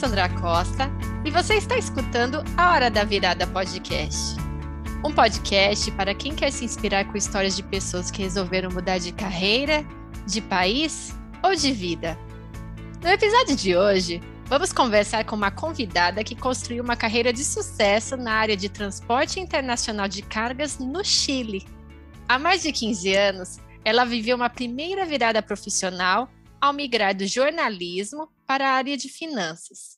Sandra Costa e você está escutando a Hora da Virada Podcast. Um podcast para quem quer se inspirar com histórias de pessoas que resolveram mudar de carreira, de país ou de vida. No episódio de hoje, vamos conversar com uma convidada que construiu uma carreira de sucesso na área de transporte internacional de cargas no Chile. Há mais de 15 anos, ela viveu uma primeira virada profissional ao migrar do jornalismo para a área de finanças.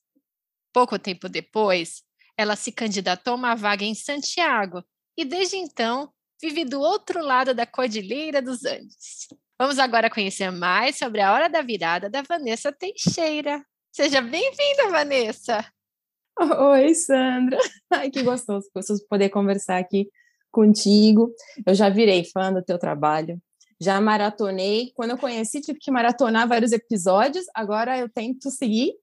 Pouco tempo depois, ela se candidatou a uma vaga em Santiago e, desde então, vive do outro lado da Cordilheira dos Andes. Vamos agora conhecer mais sobre a Hora da Virada da Vanessa Teixeira. Seja bem-vinda, Vanessa! Oi, Sandra! Ai, que gostoso, gostoso poder conversar aqui contigo. Eu já virei fã do teu trabalho, já maratonei. Quando eu conheci, tive que maratonar vários episódios. Agora eu tento seguir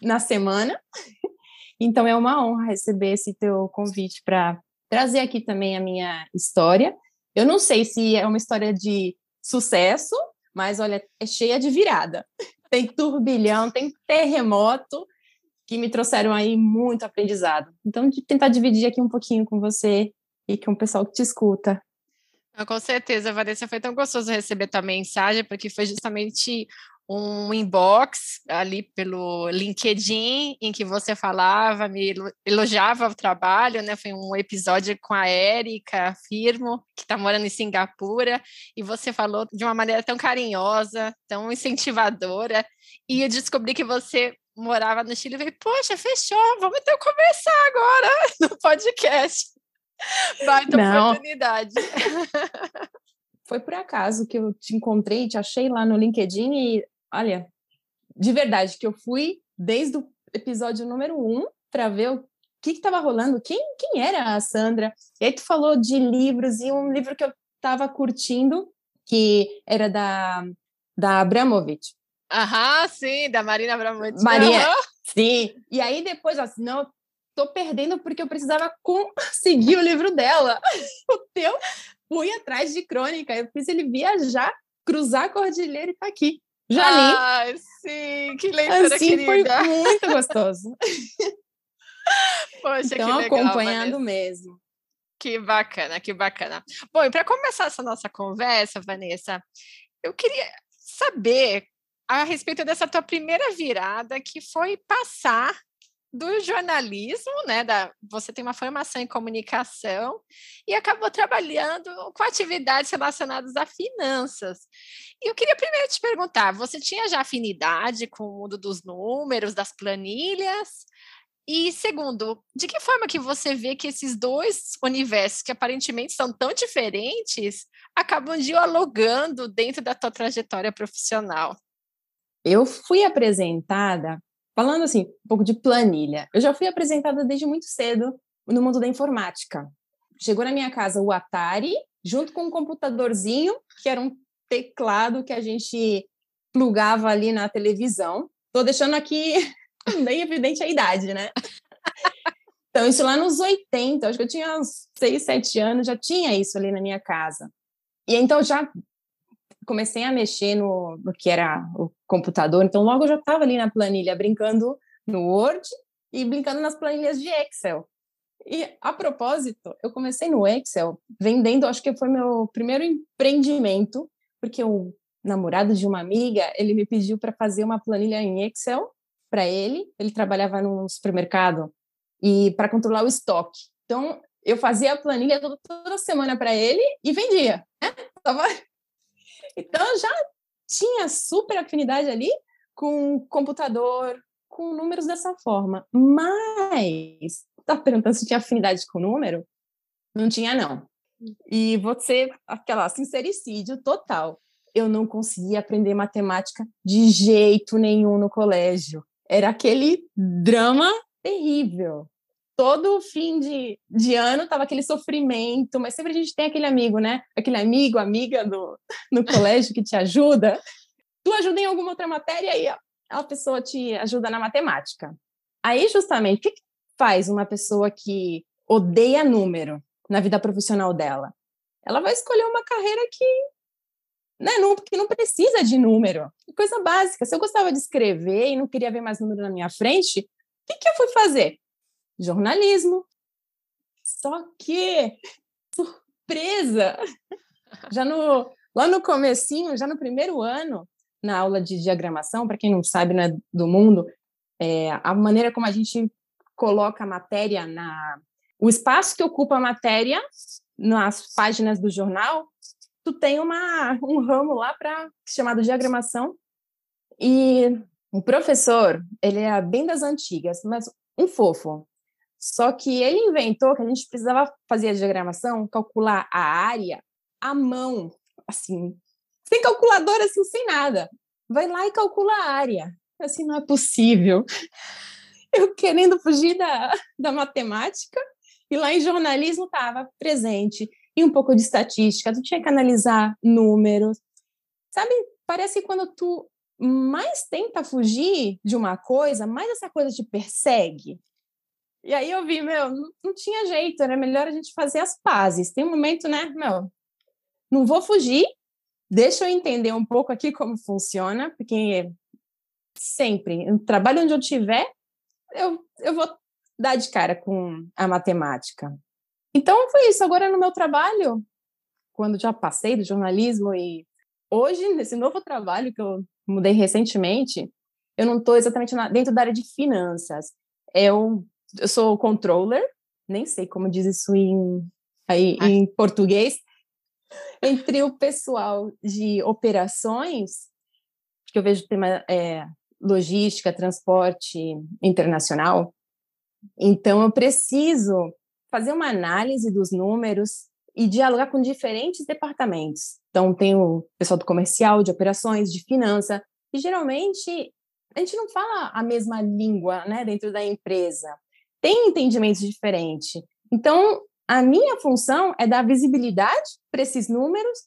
na semana. Então é uma honra receber esse teu convite para trazer aqui também a minha história. Eu não sei se é uma história de sucesso, mas olha, é cheia de virada. Tem turbilhão, tem terremoto que me trouxeram aí muito aprendizado. Então, de tentar dividir aqui um pouquinho com você e com o pessoal que te escuta. Com certeza, Vanessa, foi tão gostoso receber tua mensagem, porque foi justamente um inbox ali pelo LinkedIn em que você falava, me elogiava o trabalho, né? Foi um episódio com a Érica Firmo, que está morando em Singapura, e você falou de uma maneira tão carinhosa, tão incentivadora, e eu descobri que você morava no Chile e falei, poxa, fechou, vamos então conversar agora no podcast. Baita Não. oportunidade. Foi por acaso que eu te encontrei, te achei lá no LinkedIn e, olha, de verdade, que eu fui desde o episódio número um para ver o que estava rolando, quem, quem era a Sandra. E aí tu falou de livros e um livro que eu estava curtindo, que era da, da Abramovic. Aham, sim, da Marina Abramovic. Maria, sim. E aí depois, assim, não, tô perdendo porque eu precisava conseguir o livro dela. O teu, fui atrás de crônica, eu fiz ele viajar, cruzar a cordilheira e tá aqui. Já li. Ai, sim, que leitura assim, querida. foi muito gostoso. Poxa, então, que legal, acompanhando Vanessa. mesmo. Que bacana, que bacana. Bom, e para começar essa nossa conversa, Vanessa, eu queria saber a respeito dessa tua primeira virada, que foi passar do jornalismo, né? Da, você tem uma formação em comunicação e acabou trabalhando com atividades relacionadas a finanças. E eu queria primeiro te perguntar: você tinha já afinidade com o mundo dos números, das planilhas? E segundo, de que forma que você vê que esses dois universos, que aparentemente são tão diferentes, acabam dialogando dentro da tua trajetória profissional? Eu fui apresentada Falando assim, um pouco de planilha, eu já fui apresentada desde muito cedo no mundo da informática. Chegou na minha casa o Atari, junto com um computadorzinho, que era um teclado que a gente plugava ali na televisão. Estou deixando aqui bem evidente a idade, né? Então, isso lá nos 80, acho que eu tinha uns 6, 7 anos, já tinha isso ali na minha casa. E então já comecei a mexer no, no que era o computador, então logo eu já estava ali na planilha, brincando no Word e brincando nas planilhas de Excel. E, a propósito, eu comecei no Excel vendendo, acho que foi meu primeiro empreendimento, porque o namorado de uma amiga, ele me pediu para fazer uma planilha em Excel para ele, ele trabalhava num supermercado, e para controlar o estoque. Então, eu fazia a planilha toda, toda semana para ele e vendia. Né? Tava então, eu já tinha super afinidade ali com computador, com números dessa forma. Mas, tá perguntando se tinha afinidade com número? Não tinha, não. E você, aquela sincericídio total. Eu não conseguia aprender matemática de jeito nenhum no colégio. Era aquele drama terrível todo fim de, de ano tava aquele sofrimento, mas sempre a gente tem aquele amigo, né? Aquele amigo, amiga do, no colégio que te ajuda. Tu ajuda em alguma outra matéria e a pessoa te ajuda na matemática. Aí, justamente, o que, que faz uma pessoa que odeia número na vida profissional dela? Ela vai escolher uma carreira que, né, não, que não precisa de número. coisa básica. Se eu gostava de escrever e não queria ver mais número na minha frente, o que, que eu fui fazer? Jornalismo. Só que, surpresa! Já no, lá no comecinho, já no primeiro ano, na aula de diagramação, para quem não sabe, né, do mundo, é, a maneira como a gente coloca a matéria na o espaço que ocupa a matéria nas páginas do jornal, tu tem uma um ramo lá para chamado diagramação e o professor, ele era bem das antigas, mas um fofo. Só que ele inventou que a gente precisava fazer a diagramação, calcular a área à mão, assim, sem calculadora, assim, sem nada. Vai lá e calcula a área. Assim, não é possível. Eu querendo fugir da, da matemática, e lá em jornalismo estava presente. E um pouco de estatística, tu tinha que analisar números. Sabe, parece que quando tu mais tenta fugir de uma coisa, mais essa coisa te persegue. E aí eu vi, meu, não, tinha jeito, era melhor a gente fazer as pazes. Tem um momento, né, meu, não vou fugir, deixa eu entender um pouco aqui como funciona, porque sempre, no trabalho onde eu tiver, eu, eu vou dar de cara com a matemática. Então foi isso. Agora no meu trabalho, quando já passei do jornalismo e hoje nesse novo trabalho que eu mudei recentemente, eu não estou exatamente na, dentro da área de finanças. Eu, eu sou controller, nem sei como diz isso em, aí, em português, entre o pessoal de operações, que eu vejo tema é, logística, transporte internacional. Então, eu preciso fazer uma análise dos números e dialogar com diferentes departamentos. Então, tem o pessoal do comercial, de operações, de finança, e geralmente a gente não fala a mesma língua né, dentro da empresa. Tem entendimentos diferentes. Então, a minha função é dar visibilidade para esses números,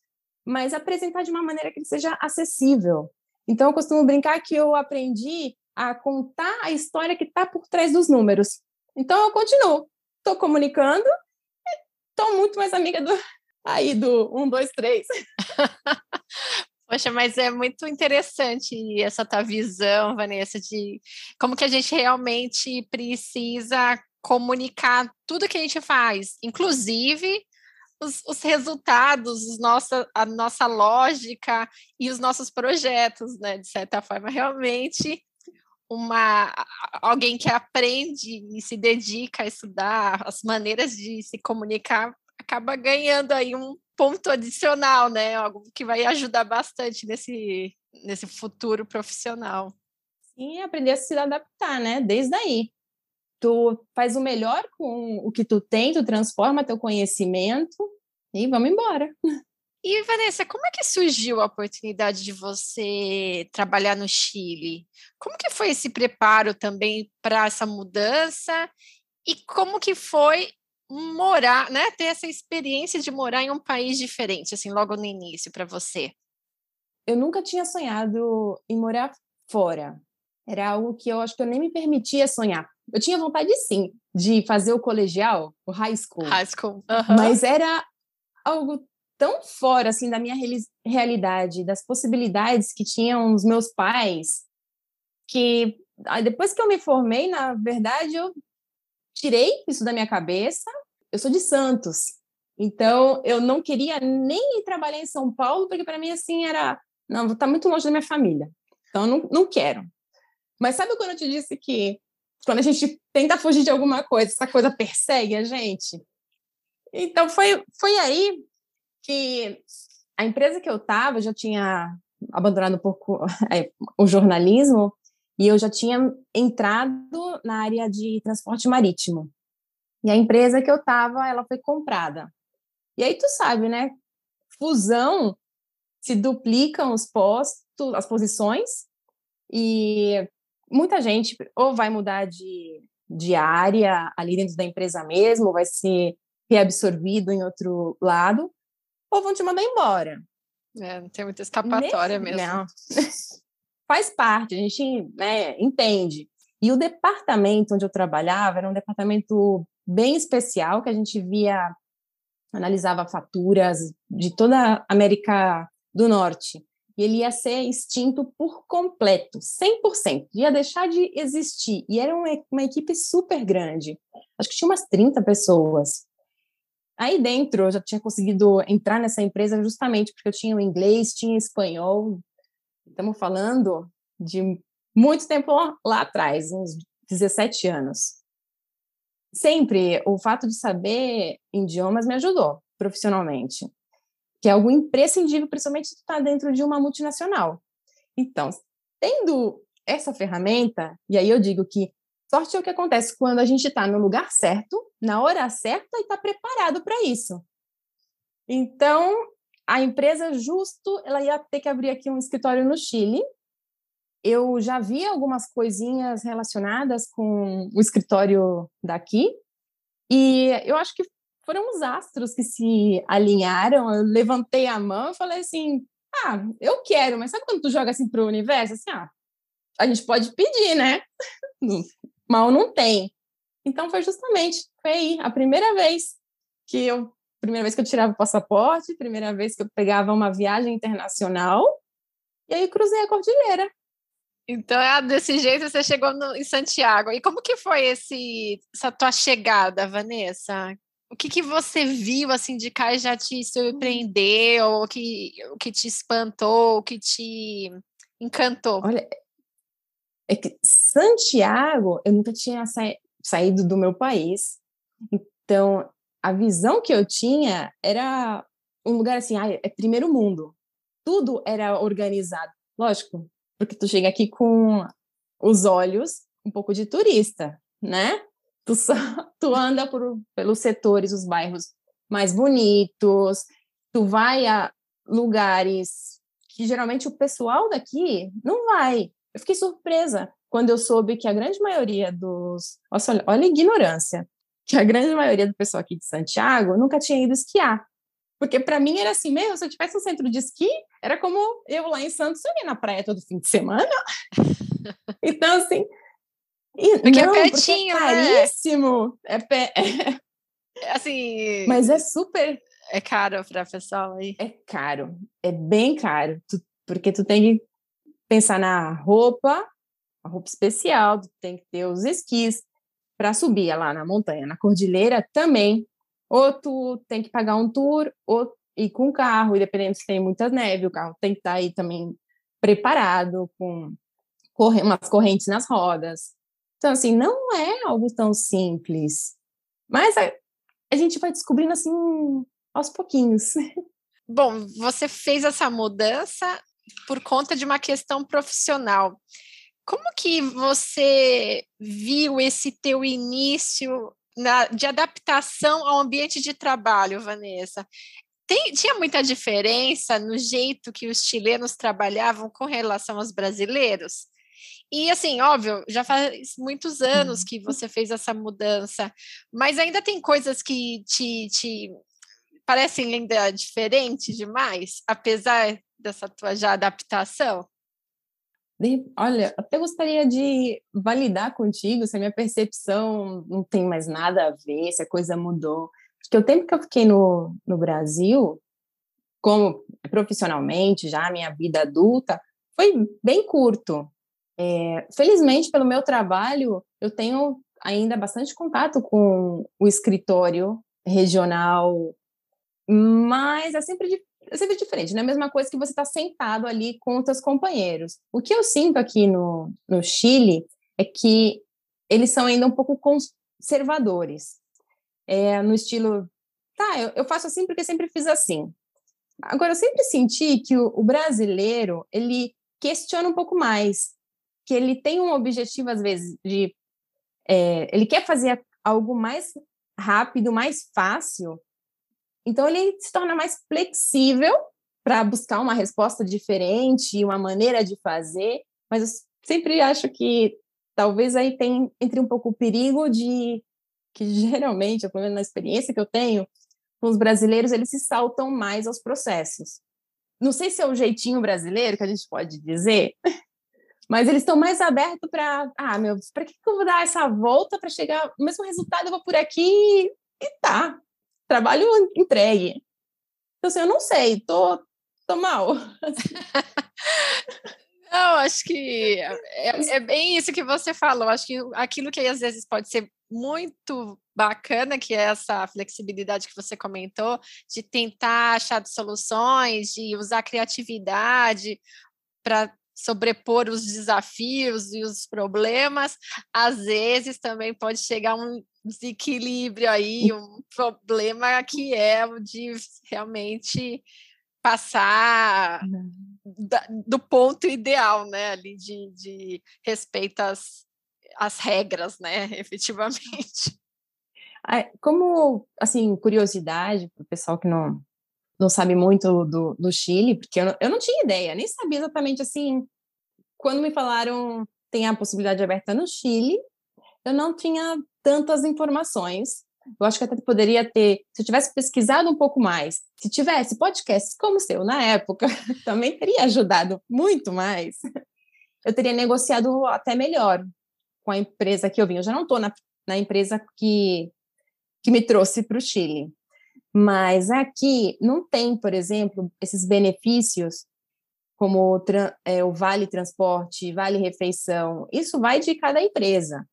mas apresentar de uma maneira que seja acessível. Então, eu costumo brincar que eu aprendi a contar a história que está por trás dos números. Então, eu continuo. Estou comunicando estou muito mais amiga do aí do um, dois, três. Poxa, mas é muito interessante essa tua visão, Vanessa, de como que a gente realmente precisa comunicar tudo que a gente faz, inclusive os, os resultados, os nossa, a nossa lógica e os nossos projetos, né? De certa forma, realmente uma alguém que aprende e se dedica a estudar as maneiras de se comunicar acaba ganhando aí um ponto adicional, né? Algo que vai ajudar bastante nesse, nesse futuro profissional. Sim, aprender a se adaptar, né? Desde aí tu faz o melhor com o que tu tem, tu transforma teu conhecimento e vamos embora. E Vanessa, como é que surgiu a oportunidade de você trabalhar no Chile? Como que foi esse preparo também para essa mudança? E como que foi morar, né, ter essa experiência de morar em um país diferente, assim, logo no início para você? Eu nunca tinha sonhado em morar fora. Era algo que eu acho que eu nem me permitia sonhar. Eu tinha vontade, sim, de fazer o colegial, o high school. High school. Mas era algo tão fora, assim, da minha realidade, das possibilidades que tinham os meus pais, que depois que eu me formei, na verdade, eu tirei isso da minha cabeça. Eu sou de Santos, então eu não queria nem ir trabalhar em São Paulo, porque para mim, assim, era... Não, tá muito longe da minha família. Então, eu não, não quero. Mas sabe quando eu te disse que quando a gente tenta fugir de alguma coisa, essa coisa persegue a gente? Então, foi, foi aí que a empresa que eu estava já tinha abandonado um pouco é, o jornalismo e eu já tinha entrado na área de transporte marítimo. E a empresa que eu estava, ela foi comprada. E aí tu sabe, né? Fusão se duplicam os postos, as posições e muita gente ou vai mudar de, de área ali dentro da empresa mesmo, vai ser reabsorvido em outro lado, ou vão te mandar embora. É, não tem muita escapatória Nesse, mesmo. Não. Faz parte, a gente né, entende. E o departamento onde eu trabalhava era um departamento bem especial, que a gente via, analisava faturas de toda a América do Norte. e ele ia ser extinto por completo, 100%, ia deixar de existir. E era uma, uma equipe super grande, acho que tinha umas 30 pessoas. Aí dentro eu já tinha conseguido entrar nessa empresa justamente porque eu tinha o inglês, tinha espanhol. Estamos falando de muito tempo lá atrás, uns 17 anos. Sempre o fato de saber idiomas me ajudou profissionalmente, que é algo imprescindível, principalmente está dentro de uma multinacional. Então, tendo essa ferramenta, e aí eu digo que sorte é o que acontece quando a gente está no lugar certo, na hora certa e está preparado para isso. Então, a empresa justo, ela ia ter que abrir aqui um escritório no Chile, eu já vi algumas coisinhas relacionadas com o escritório daqui, e eu acho que foram os astros que se alinharam. Eu levantei a mão e falei assim: ah, eu quero, mas sabe quando tu joga assim para o universo? Assim, ah, a gente pode pedir, né? Mal não tem. Então foi justamente, foi aí, a primeira vez que eu, primeira vez que eu tirava o passaporte, primeira vez que eu pegava uma viagem internacional, e aí cruzei a cordilheira. Então, é desse jeito você chegou no, em Santiago. E como que foi esse, essa tua chegada, Vanessa? O que, que você viu assim de cá já te surpreendeu, o que, o que te espantou, o que te encantou? Olha, é que Santiago, eu nunca tinha sa saído do meu país. Então, a visão que eu tinha era um lugar assim, ah, é primeiro mundo. Tudo era organizado. Lógico, porque tu chega aqui com os olhos um pouco de turista, né? Tu, só, tu anda por, pelos setores, os bairros mais bonitos, tu vai a lugares que geralmente o pessoal daqui não vai. Eu fiquei surpresa quando eu soube que a grande maioria dos. Nossa, olha, olha a ignorância. Que a grande maioria do pessoal aqui de Santiago nunca tinha ido esquiar. Porque para mim era assim, meu, se eu tivesse um centro de esqui, era como eu lá em Santos, eu ia na praia todo fim de semana. então, assim. Porque é não, é pertinho, porque é caríssimo. Né? É, pé, é. Assim. Mas é super. É caro para pessoal aí. É caro. É bem caro. Tu, porque tu tem que pensar na roupa, a roupa especial, tu tem que ter os esquis para subir lá na montanha, na cordilheira também ou tu tem que pagar um tour, ou ir com o carro, e dependendo se tem muita neve, o carro tem que estar tá aí também preparado, com corre umas correntes nas rodas. Então, assim, não é algo tão simples. Mas a, a gente vai descobrindo, assim, aos pouquinhos. Bom, você fez essa mudança por conta de uma questão profissional. Como que você viu esse teu início na, de adaptação ao ambiente de trabalho, Vanessa. Tem, tinha muita diferença no jeito que os chilenos trabalhavam com relação aos brasileiros? E assim, óbvio, já faz muitos anos que você fez essa mudança, mas ainda tem coisas que te, te parecem ainda diferentes demais, apesar dessa tua já adaptação? Olha, até gostaria de validar contigo se a minha percepção não tem mais nada a ver, se a coisa mudou. Porque o tempo que eu fiquei no, no Brasil, como profissionalmente, já minha vida adulta, foi bem curto. É, felizmente, pelo meu trabalho, eu tenho ainda bastante contato com o escritório regional, mas é sempre é sempre diferente, não é a mesma coisa que você está sentado ali com os seus companheiros. O que eu sinto aqui no, no Chile é que eles são ainda um pouco conservadores, é, no estilo, tá, eu, eu, faço assim porque sempre fiz assim. Agora, eu sempre senti que o, o brasileiro, ele questiona um pouco mais, que ele tem um objetivo, às vezes, de... É, ele quer fazer algo mais rápido, mais fácil, então, ele se torna mais flexível para buscar uma resposta diferente, uma maneira de fazer, mas eu sempre acho que talvez aí tem entre um pouco o perigo de que geralmente, pelo menos na experiência que eu tenho, com os brasileiros, eles se saltam mais aos processos. Não sei se é o jeitinho brasileiro que a gente pode dizer, mas eles estão mais abertos para, ah, meu, para que, que eu vou dar essa volta para chegar o mesmo resultado? Eu vou por aqui e tá trabalho entregue. Então, assim, eu não sei, tô, tô mal. Não, acho que é, é, bem isso que você falou. Acho que aquilo que às vezes pode ser muito bacana, que é essa flexibilidade que você comentou, de tentar achar soluções, de usar criatividade para sobrepor os desafios e os problemas, às vezes também pode chegar um desequilíbrio aí, um problema que é o de realmente passar do ponto ideal, né, ali de, de respeito às, às regras, né, efetivamente. Como, assim, curiosidade para o pessoal que não, não sabe muito do, do Chile, porque eu não, eu não tinha ideia, nem sabia exatamente, assim, quando me falaram tem a possibilidade aberta no Chile, eu não tinha tantas informações. Eu acho que até poderia ter, se eu tivesse pesquisado um pouco mais, se tivesse podcasts como o seu na época, também teria ajudado muito mais. Eu teria negociado até melhor com a empresa que eu vim. Eu já não estou na, na empresa que, que me trouxe para o Chile. Mas aqui não tem, por exemplo, esses benefícios como é, o vale transporte, vale refeição. Isso vai de cada empresa.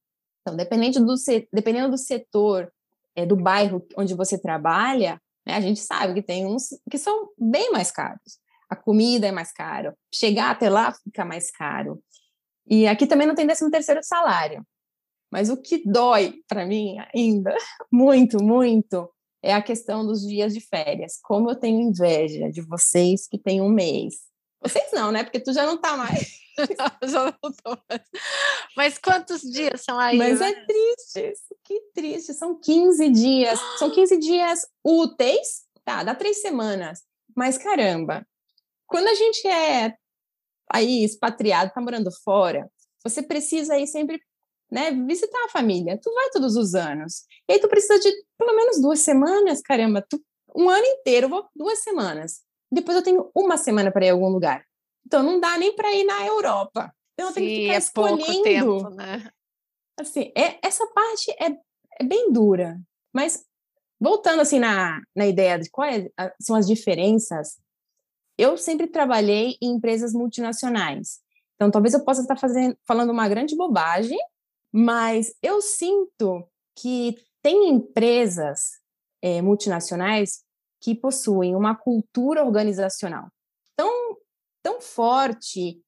Então, dependendo do, dependendo do setor, é, do bairro onde você trabalha, né, a gente sabe que tem uns que são bem mais caros. A comida é mais caro, chegar até lá fica mais caro. E aqui também não tem 13 terceiro salário. Mas o que dói para mim ainda, muito, muito, é a questão dos dias de férias. Como eu tenho inveja de vocês que têm um mês. Vocês não, né? Porque tu já não tá mais. já não tô mais. Mas quantos dias são aí? Mas é triste, que triste. São 15 dias. São 15 dias úteis, tá? Dá três semanas. Mas caramba, quando a gente é aí expatriado, tá morando fora, você precisa aí sempre né, visitar a família. Tu vai todos os anos. E aí tu precisa de pelo menos duas semanas, caramba. Tu, um ano inteiro, vou duas semanas depois eu tenho uma semana para ir a algum lugar. Então não dá nem para ir na Europa. Então eu tenho que ficar é escolhendo. Tempo, né? Assim, é, essa parte é, é bem dura. Mas voltando assim na, na ideia de quais é, são as diferenças, eu sempre trabalhei em empresas multinacionais. Então talvez eu possa estar fazendo, falando uma grande bobagem, mas eu sinto que tem empresas é, multinacionais que possuem uma cultura organizacional tão, tão forte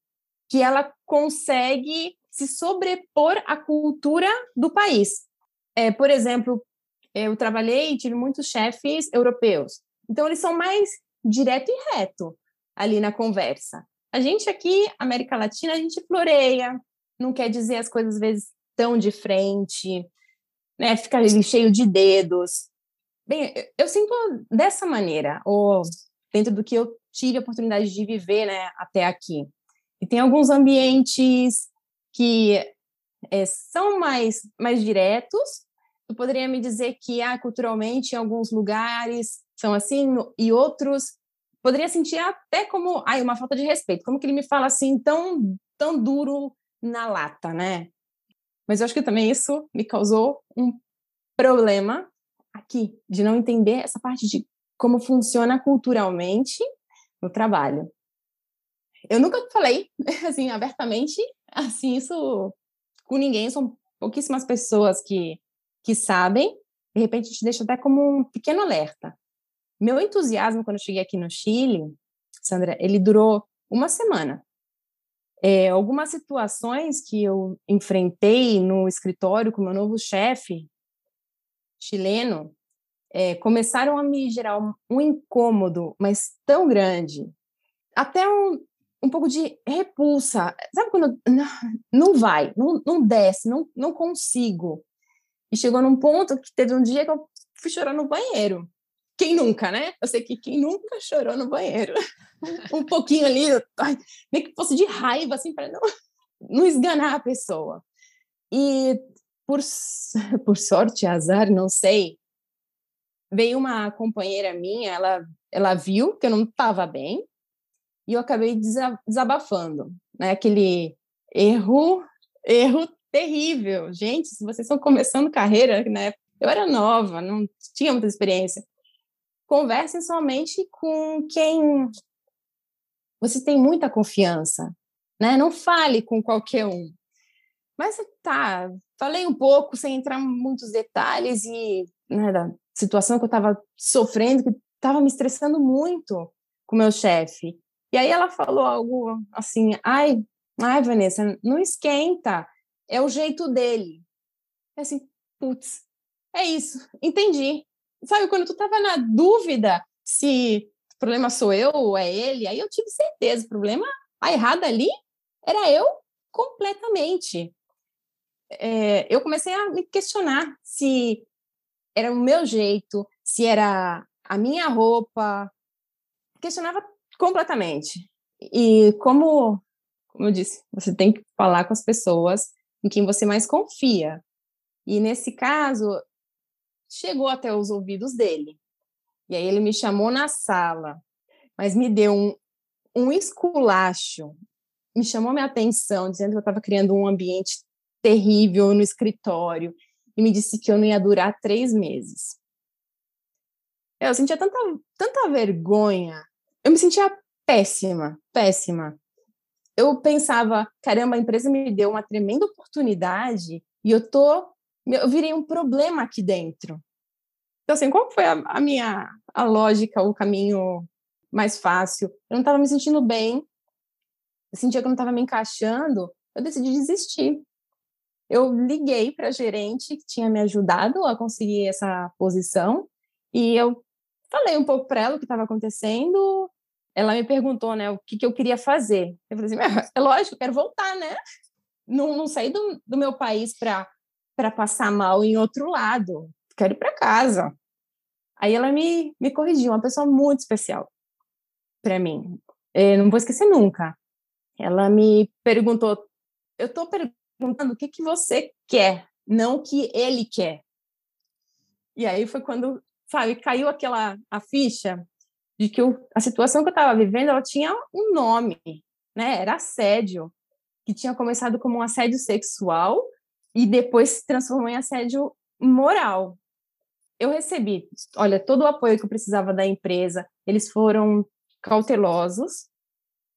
que ela consegue se sobrepor à cultura do país. É, por exemplo, eu trabalhei e tive muitos chefes europeus, então eles são mais direto e reto ali na conversa. A gente aqui, América Latina, a gente floreia, não quer dizer as coisas às vezes tão de frente, né? Fica ali cheio de dedos. Bem, eu sinto dessa maneira, ou dentro do que eu tive a oportunidade de viver né, até aqui. E tem alguns ambientes que é, são mais, mais diretos. Tu poderia me dizer que ah, culturalmente em alguns lugares são assim e outros poderia sentir até como ai, uma falta de respeito. Como que ele me fala assim tão, tão duro na lata, né? Mas eu acho que também isso me causou um problema aqui, de não entender essa parte de como funciona culturalmente no trabalho. Eu nunca falei, assim, abertamente, assim, isso com ninguém, são pouquíssimas pessoas que, que sabem, de repente te deixa até como um pequeno alerta. Meu entusiasmo quando eu cheguei aqui no Chile, Sandra, ele durou uma semana. É, algumas situações que eu enfrentei no escritório com meu novo chefe, chileno é, começaram a me gerar um, um, incômodo, mas tão grande, até um, um pouco de repulsa. Sabe quando não, não vai, não, não desce, não, não consigo. E chegou num ponto que teve um dia que eu fui chorar no banheiro. Quem nunca, né? Eu sei que quem nunca chorou no banheiro. um pouquinho ali, nem que fosse de raiva, assim, para não, não esganar a pessoa. E por, por sorte, azar, não sei, veio uma companheira minha, ela, ela viu que eu não estava bem, e eu acabei desabafando, né? Aquele erro, erro terrível. Gente, se vocês estão começando carreira, né? Eu era nova, não tinha muita experiência. Conversem somente com quem você tem muita confiança, né? Não fale com qualquer um. Mas tá, falei um pouco sem entrar em muitos detalhes e né, da situação que eu estava sofrendo, que estava me estressando muito com meu chefe. E aí ela falou algo assim: ai, ai, Vanessa, não esquenta, é o jeito dele. É assim, putz, é isso, entendi. Sabe, quando tu estava na dúvida se o problema sou eu ou é ele, aí eu tive certeza, o problema, a errada ali era eu completamente. É, eu comecei a me questionar se era o meu jeito, se era a minha roupa, questionava completamente. E como, como eu disse, você tem que falar com as pessoas em quem você mais confia. E nesse caso, chegou até os ouvidos dele. E aí ele me chamou na sala, mas me deu um, um esculacho, me chamou minha atenção, dizendo que eu estava criando um ambiente terrível no escritório, e me disse que eu não ia durar três meses. Eu sentia tanta, tanta vergonha, eu me sentia péssima, péssima. Eu pensava, caramba, a empresa me deu uma tremenda oportunidade e eu tô, eu virei um problema aqui dentro. Então, assim, qual foi a, a minha a lógica, o caminho mais fácil? Eu não estava me sentindo bem, eu sentia que eu não estava me encaixando, eu decidi desistir. Eu liguei para a gerente que tinha me ajudado a conseguir essa posição e eu falei um pouco para ela o que estava acontecendo. Ela me perguntou, né, o que, que eu queria fazer. Eu falei assim, é lógico, eu quero voltar, né? Não, não sair do, do meu país para passar mal em outro lado quero ir para casa. Aí ela me, me corrigiu, uma pessoa muito especial para mim. Eu não vou esquecer nunca. Ela me perguntou, eu estou perguntando o que, que você quer, não o que ele quer. E aí foi quando, sabe, caiu aquela a ficha de que eu, a situação que eu estava vivendo, ela tinha um nome, né? Era assédio, que tinha começado como um assédio sexual e depois se transformou em assédio moral eu recebi, olha, todo o apoio que eu precisava da empresa. Eles foram cautelosos,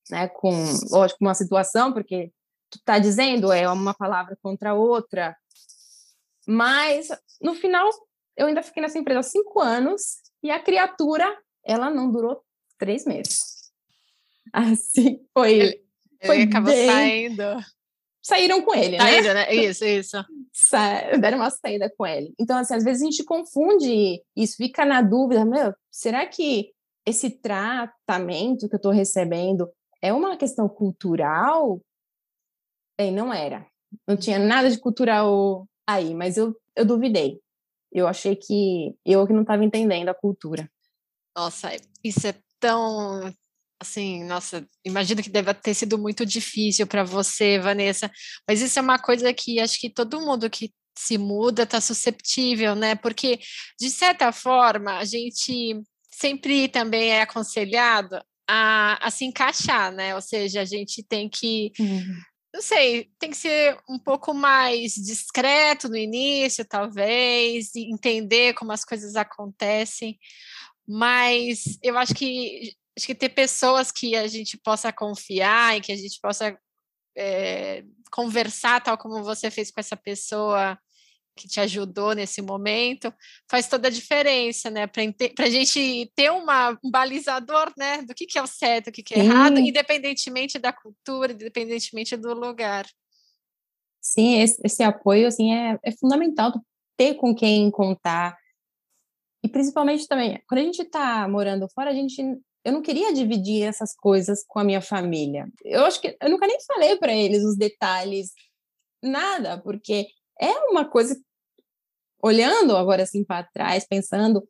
né, com, lógico, uma situação, porque tu está dizendo é uma palavra contra outra, mas no final eu ainda fiquei nessa empresa há cinco anos e a criatura ela não durou três meses. Assim foi. Ele, foi ele acabou bem... saindo saíram com ele, Saída, né? né? Isso, isso. Sa deram uma saída com ele. Então, assim, às vezes a gente confunde isso, fica na dúvida, meu, será que esse tratamento que eu estou recebendo é uma questão cultural? Bem, não era. Não tinha nada de cultural aí, mas eu, eu duvidei. Eu achei que eu que não estava entendendo a cultura. Nossa, isso é tão assim, nossa, imagino que deve ter sido muito difícil para você, Vanessa, mas isso é uma coisa que acho que todo mundo que se muda está susceptível, né? Porque, de certa forma, a gente sempre também é aconselhado a, a se encaixar, né? Ou seja, a gente tem que. Uhum. Não sei, tem que ser um pouco mais discreto no início, talvez, entender como as coisas acontecem. Mas eu acho que acho que ter pessoas que a gente possa confiar e que a gente possa é, conversar, tal como você fez com essa pessoa que te ajudou nesse momento, faz toda a diferença, né? Para a gente ter uma, um balizador, né? Do que, que é o certo, o que, que é Sim. errado, independentemente da cultura, independentemente do lugar. Sim, esse, esse apoio, assim, é, é fundamental ter com quem contar. E principalmente também, quando a gente está morando fora, a gente eu não queria dividir essas coisas com a minha família. Eu acho que eu nunca nem falei para eles os detalhes, nada, porque é uma coisa olhando agora assim para trás, pensando,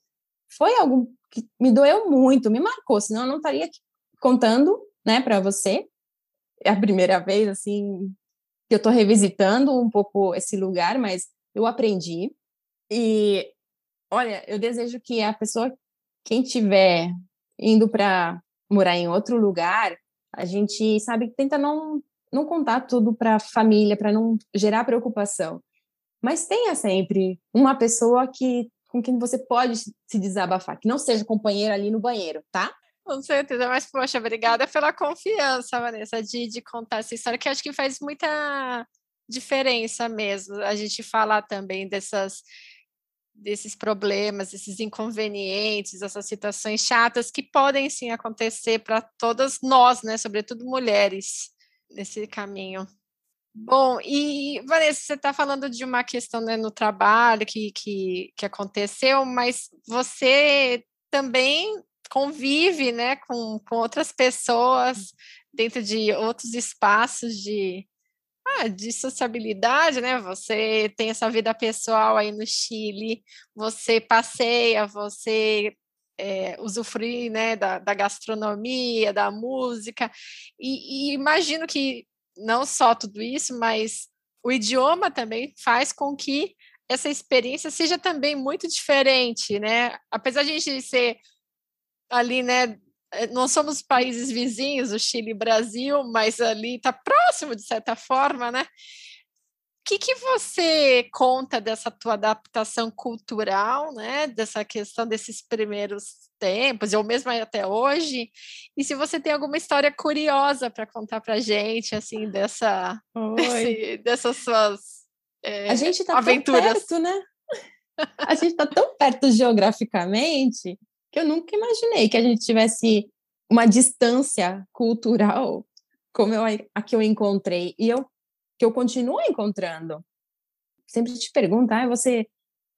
foi algo que me doeu muito, me marcou, senão eu não estaria contando, né, para você. É a primeira vez assim que eu estou revisitando um pouco esse lugar, mas eu aprendi e olha, eu desejo que a pessoa quem tiver indo para morar em outro lugar, a gente sabe que tenta não não contar tudo para a família, para não gerar preocupação. Mas tenha sempre uma pessoa que com quem você pode se desabafar, que não seja companheiro ali no banheiro, tá? Com certeza, mas poxa, obrigada pela confiança, Vanessa, de, de contar essa história, que acho que faz muita diferença mesmo. A gente falar também dessas desses problemas, esses inconvenientes, essas situações chatas que podem sim acontecer para todas nós, né, sobretudo mulheres, nesse caminho. Bom, e Vanessa, você está falando de uma questão né, no trabalho que, que, que aconteceu, mas você também convive né, com, com outras pessoas dentro de outros espaços de, ah, de sociabilidade, né? Você tem essa vida pessoal aí no Chile, você passeia, você é, né, da, da, gastronomia, da música, e, e imagino que não só tudo isso, mas o idioma também faz com que essa experiência seja também muito diferente, né? Apesar de a gente ser ali, né? Eh, não somos países vizinhos, o Chile e o Brasil, mas ali está próximo de certa forma, né? O que, que você conta dessa tua adaptação cultural, né? Dessa questão desses primeiros tempos, ou mesmo até hoje? E se você tem alguma história curiosa para contar para gente, assim, dessa, desse, dessas suas é, a gente tá aventuras. tão perto, né? A gente está tão perto geograficamente que eu nunca imaginei que a gente tivesse uma distância cultural como eu, a que eu encontrei e eu que eu continuo encontrando. Sempre te perguntam, ah, você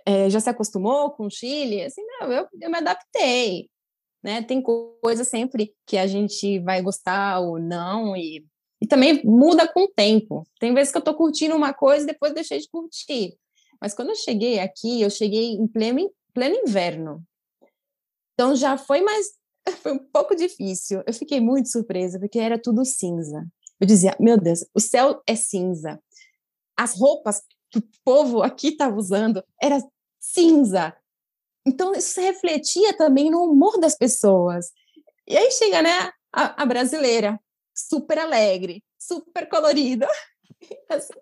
é, já se acostumou com o Chile? Assim, não, eu, eu me adaptei, né? Tem coisa sempre que a gente vai gostar ou não e, e também muda com o tempo. Tem vezes que eu tô curtindo uma coisa e depois deixei de curtir. Mas quando eu cheguei aqui, eu cheguei em pleno, pleno inverno. Então já foi mais foi um pouco difícil. Eu fiquei muito surpresa porque era tudo cinza. Eu dizia, meu Deus, o céu é cinza. As roupas que o povo aqui estava usando era cinza. Então isso refletia também no humor das pessoas. E aí chega, né, a, a brasileira, super alegre, super colorida. Assim,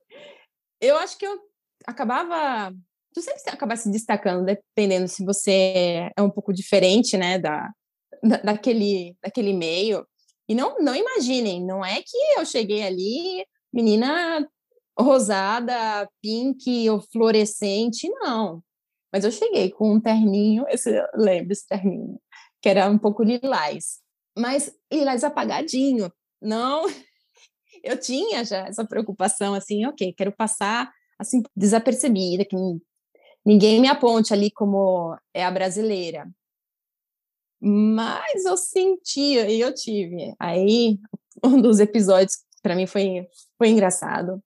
eu acho que eu acabava tu sempre acaba se destacando, dependendo se você é um pouco diferente, né, da, da, daquele, daquele meio. E não, não imaginem, não é que eu cheguei ali, menina rosada, pink ou fluorescente, não. Mas eu cheguei com um terninho, esse, lembro esse terninho, que era um pouco lilás. Mas lilás apagadinho, não. Eu tinha já essa preocupação, assim, ok, quero passar assim desapercebida, que ninguém me aponte ali como é a brasileira. Mas eu sentia e eu tive. Aí, um dos episódios para mim foi, foi engraçado.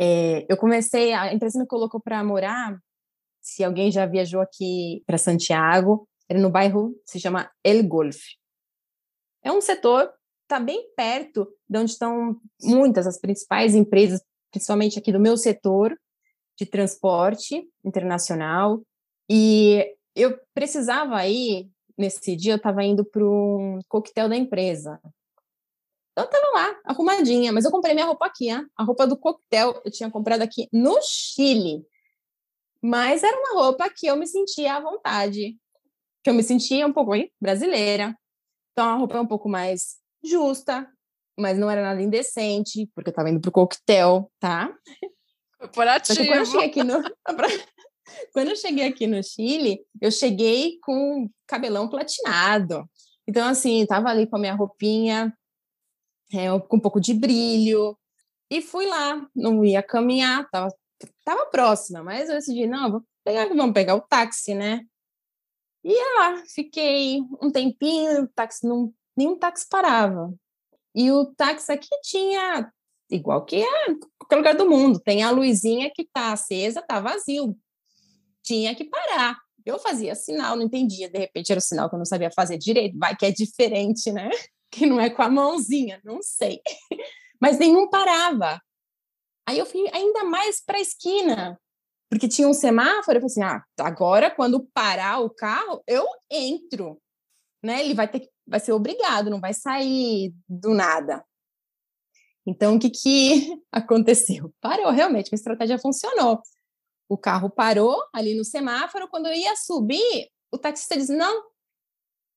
É, eu comecei, a empresa me colocou para morar. Se alguém já viajou aqui para Santiago, era no bairro se chama El Golf. É um setor está bem perto de onde estão muitas as principais empresas, principalmente aqui do meu setor, de transporte internacional e eu precisava ir nesse dia eu estava indo para um coquetel da empresa. Então, estava lá, arrumadinha, mas eu comprei minha roupa aqui, a roupa do coquetel eu tinha comprado aqui no Chile. Mas era uma roupa que eu me sentia à vontade, que eu me sentia um pouco hein, brasileira. Então, a roupa é um pouco mais justa, mas não era nada indecente, porque eu estava indo para o coquetel, tá? Corporativo. Quando eu cheguei aqui no. quando eu cheguei aqui no Chile, eu cheguei com cabelão platinado. Então, assim, tava ali com a minha roupinha, é, com um pouco de brilho, e fui lá, não ia caminhar, tava, tava próxima, mas eu decidi, não, vou pegar, vamos pegar o táxi, né? E lá, fiquei um tempinho, o táxi não, nenhum táxi parava. E o táxi aqui tinha igual que é qualquer lugar do mundo. Tem a luzinha que está acesa, está vazio. Tinha que parar. Eu fazia sinal, não entendia. De repente era o sinal que eu não sabia fazer direito. Vai que é diferente, né? Que não é com a mãozinha, não sei. Mas nenhum parava. Aí eu fui ainda mais para a esquina, porque tinha um semáforo. Eu falei assim: ah, agora quando parar o carro, eu entro. Né? Ele vai ter que, vai ser obrigado, não vai sair do nada. Então, o que, que aconteceu? Parou, realmente, a estratégia funcionou. O carro parou ali no semáforo, quando eu ia subir, o taxista disse, não,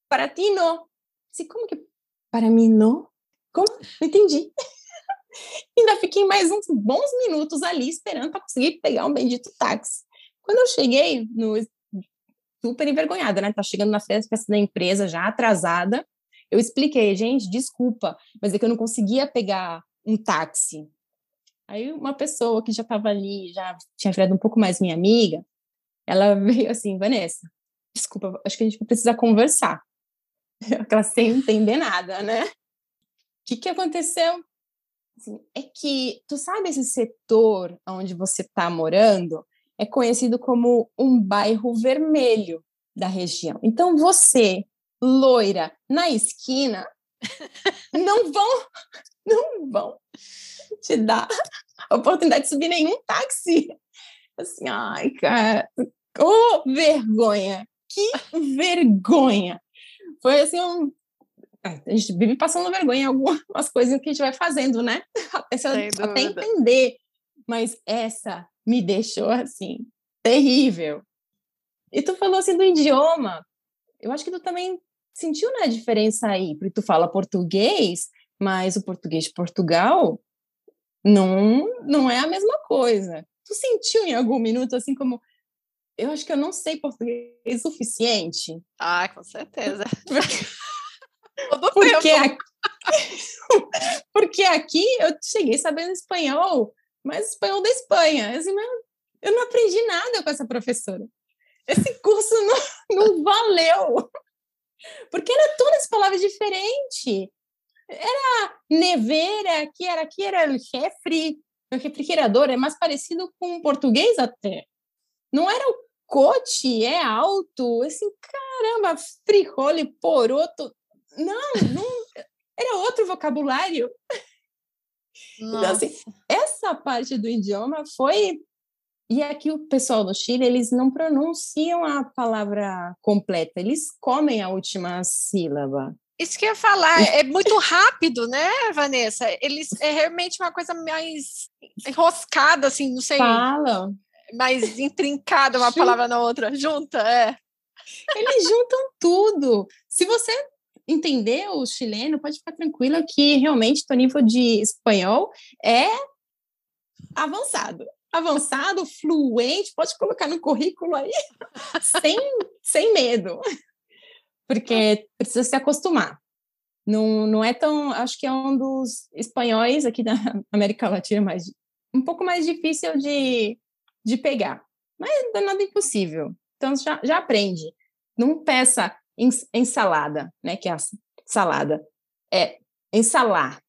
para ti não. Disse, como que para mim não? Como? Não entendi. Ainda fiquei mais uns bons minutos ali esperando para conseguir pegar um bendito táxi. Quando eu cheguei, no, super envergonhada, né? Tá chegando na festa da empresa já atrasada. Eu expliquei, gente, desculpa, mas é que eu não conseguia pegar um táxi. Aí uma pessoa que já estava ali, já tinha virado um pouco mais minha amiga, ela veio assim, Vanessa, desculpa, acho que a gente precisa conversar. Aquela sem entender nada, né? O que, que aconteceu? Assim, é que, tu sabe esse setor onde você está morando? É conhecido como um bairro vermelho da região. Então, você, loira, na esquina, não vão, não vão te dar a oportunidade de subir nenhum táxi. Assim, ai, cara, oh, vergonha, que vergonha. Foi assim um, é, a gente vive passando vergonha em algumas coisas que a gente vai fazendo, né? Até, até entender. Mas essa me deixou assim, terrível. E tu falou assim do idioma. Eu acho que tu também sentiu né, a diferença aí, porque tu fala português, mas o português de Portugal não, não é a mesma coisa. Tu sentiu em algum minuto assim como eu acho que eu não sei português o suficiente? Ah, com certeza. Porque, porque, aqui, porque aqui eu cheguei sabendo espanhol, mas espanhol da Espanha. Assim, eu não aprendi nada com essa professora. Esse curso não, não valeu. Porque era todas palavras diferentes. Era neveira, que era aqui era refri, refrigerador, é mais parecido com português até. Não era o cote, é alto, assim, caramba, frijole, poroto. Não, não era outro vocabulário. Então, assim, essa parte do idioma foi e aqui o pessoal do Chile, eles não pronunciam a palavra completa, eles comem a última sílaba. Isso que eu ia falar, é muito rápido, né, Vanessa? Eles é realmente uma coisa mais enroscada, assim, não sei. Falam. Mais intrincada uma palavra na outra, junta, é. Eles juntam tudo. Se você entender o chileno, pode ficar tranquila que realmente o nível de espanhol é avançado avançado, fluente, pode colocar no currículo aí, sem, sem medo, porque precisa se acostumar. Não, não é tão. Acho que é um dos espanhóis aqui da América Latina mais, um pouco mais difícil de, de pegar, mas não é nada impossível. Então já, já aprende. Não peça ensalada, né? Que é a salada. É ensalar.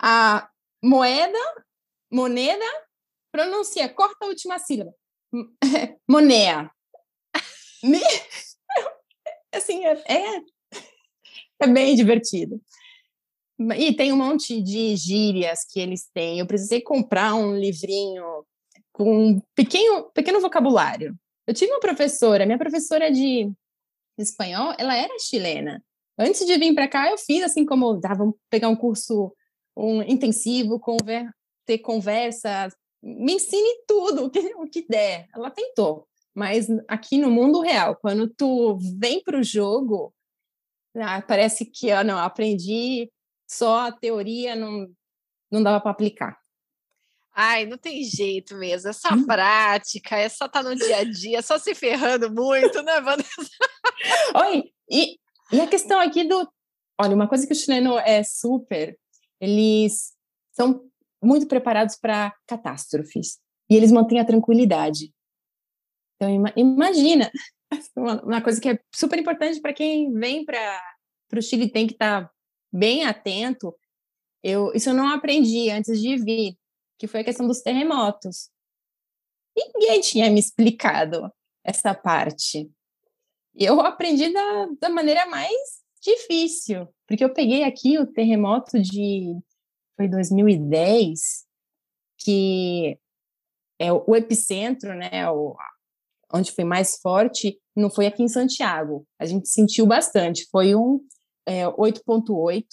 A moeda, moneda Pronuncia, corta a última sílaba. Monea. Assim, é, é, é bem divertido. E tem um monte de gírias que eles têm. Eu precisei comprar um livrinho com um pequeno, pequeno vocabulário. Eu tive uma professora, minha professora de espanhol, ela era chilena. Antes de vir para cá, eu fiz assim como dava pegar um curso um intensivo, conver, ter conversas me ensine tudo o que, o que der. Ela tentou, mas aqui no mundo real, quando tu vem para o jogo, ah, parece que eu não aprendi só a teoria, não, não dava para aplicar. Ai, não tem jeito mesmo, é só hum. prática, é só estar tá no dia a dia, é só se ferrando muito, né, Vanessa? Oi, e, e a questão aqui do. Olha, uma coisa que o chileno é super, eles são muito preparados para catástrofes e eles mantêm a tranquilidade. Então, imagina, uma coisa que é super importante para quem vem para o Chile tem que estar tá bem atento. Eu, isso eu não aprendi antes de vir, que foi a questão dos terremotos. Ninguém tinha me explicado essa parte. Eu aprendi da, da maneira mais difícil, porque eu peguei aqui o terremoto de foi 2010, que é o epicentro, né, o, onde foi mais forte, não foi aqui em Santiago. A gente sentiu bastante. Foi um é, 8.8.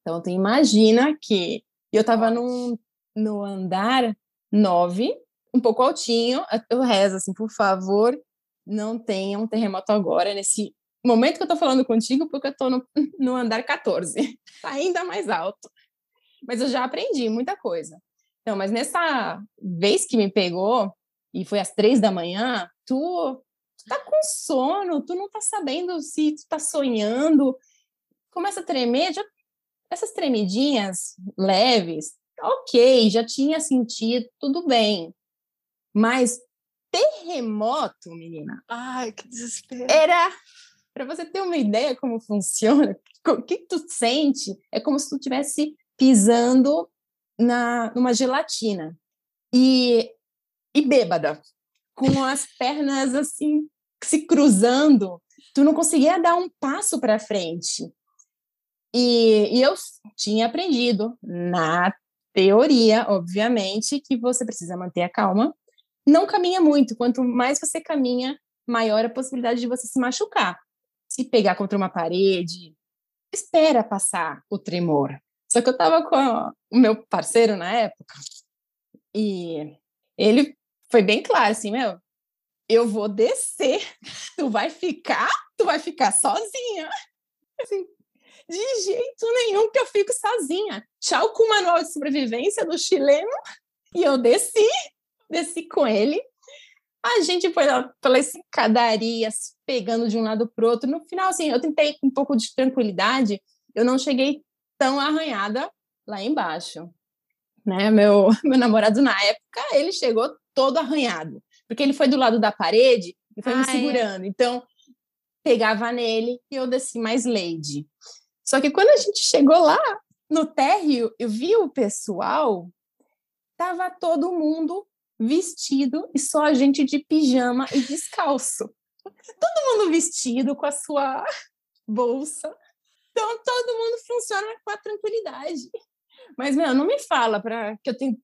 Então, tu imagina que eu estava no andar 9, um pouco altinho. Eu rezo assim, por favor, não tenha um terremoto agora nesse momento que eu tô falando contigo, porque eu tô no, no andar 14, tá ainda mais alto. Mas eu já aprendi muita coisa. Então, mas nessa vez que me pegou, e foi às três da manhã, tu, tu tá com sono, tu não tá sabendo se tu tá sonhando, começa a tremer, já, essas tremidinhas leves, ok, já tinha sentido, tudo bem. Mas terremoto, menina. Ai, que desespero. Era para você ter uma ideia como funciona, o que tu sente, é como se tu estivesse pisando na numa gelatina. E e bêbada, com as pernas assim se cruzando, tu não conseguia dar um passo para frente. E, e eu tinha aprendido na teoria, obviamente, que você precisa manter a calma. Não caminha muito, quanto mais você caminha, maior a possibilidade de você se machucar. Se pegar contra uma parede, espera passar o tremor. Só que eu estava com o meu parceiro na época e ele foi bem claro assim, meu, eu vou descer, tu vai ficar, tu vai ficar sozinha. Assim, de jeito nenhum que eu fico sozinha. Tchau com o manual de sobrevivência do chileno. E eu desci, desci com ele. A gente foi lá pelas escadarias, pegando de um lado para o outro. No final, assim, eu tentei um pouco de tranquilidade. Eu não cheguei tão arranhada lá embaixo. Né? Meu, meu namorado, na época, ele chegou todo arranhado. Porque ele foi do lado da parede e foi ah, me é? segurando. É? Então, pegava nele e eu desci mais lady. Só que quando a gente chegou lá no térreo, eu vi o pessoal, tava todo mundo vestido e só a gente de pijama e descalço. Todo mundo vestido com a sua bolsa. Então todo mundo funciona com a tranquilidade. Mas meu, não me fala para que eu tenho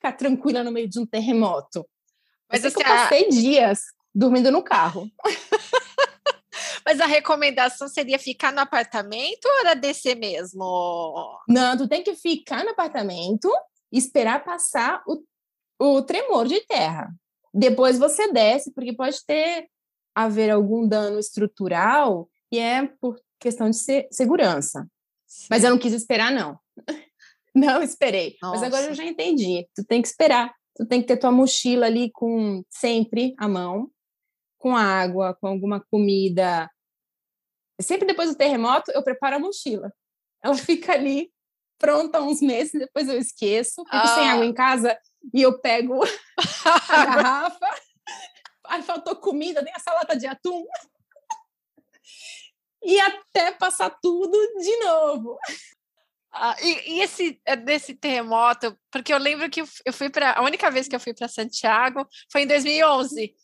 ficar tranquila no meio de um terremoto. Mas assim, eu passei a... dias dormindo no carro. Mas a recomendação seria ficar no apartamento ou era descer mesmo? Não, tu tem que ficar no apartamento e esperar passar o, o tremor de terra. Depois você desce, porque pode ter haver algum dano estrutural e é por questão de se segurança. Sim. Mas eu não quis esperar, não. Não esperei. Nossa. Mas agora eu já entendi. Tu tem que esperar. Tu tem que ter tua mochila ali com sempre à mão com água, com alguma comida. Sempre depois do terremoto, eu preparo a mochila. Ela fica ali pronta uns meses, depois eu esqueço, fico ah. sem água em casa e eu pego a garrafa. Aí faltou comida, nem a salada de atum. e até passar tudo de novo. Ah, e, e, esse é, desse terremoto, porque eu lembro que eu fui para a única vez que eu fui para Santiago foi em 2011.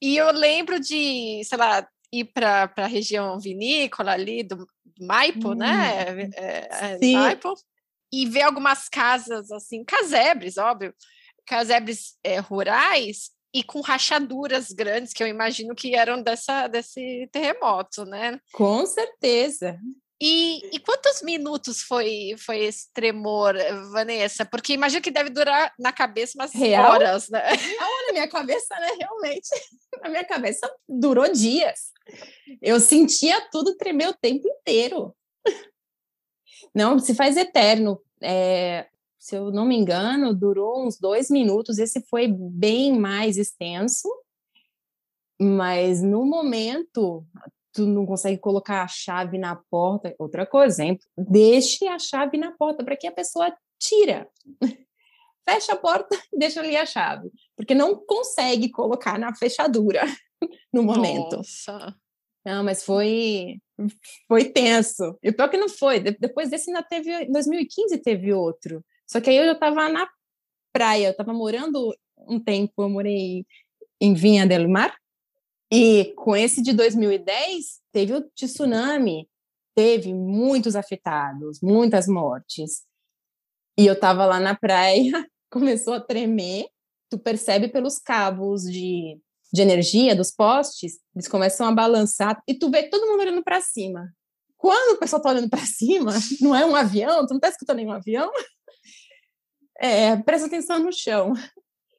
E eu lembro de, sei lá, ir para a região vinícola ali do, Maipo, né? hum, né? É, é, Maipo, e ver algumas casas assim, casebres, óbvio, casebres é, rurais e com rachaduras grandes que eu imagino que eram dessa desse terremoto, né? Com certeza. E, e, quantos minutos foi, foi esse tremor, Vanessa? Porque imagino que deve durar na cabeça umas Real? horas, né? Na minha cabeça, né? Realmente. Na minha cabeça durou dias. Eu sentia tudo tremer o tempo inteiro. Não, se faz eterno. É, se eu não me engano, durou uns dois minutos. Esse foi bem mais extenso. Mas no momento, tu não consegue colocar a chave na porta. Outra coisa, exemplo, deixe a chave na porta para que a pessoa tira. Fecha a porta, deixa ali a chave, porque não consegue colocar na fechadura no momento. Nossa. Não, mas foi foi tenso. E pior que não foi. depois desse ainda teve, em 2015 teve outro. Só que aí eu já estava na praia, eu estava morando um tempo, eu morei em Vinha del Mar, e com esse de 2010, teve o tsunami, teve muitos afetados, muitas mortes. E eu estava lá na praia, começou a tremer, tu percebe pelos cabos de, de energia dos postes, eles começam a balançar e tu vê todo mundo olhando para cima. Quando o pessoal está olhando para cima, não é um avião, tu não está escutando nenhum avião, é, presta atenção no chão.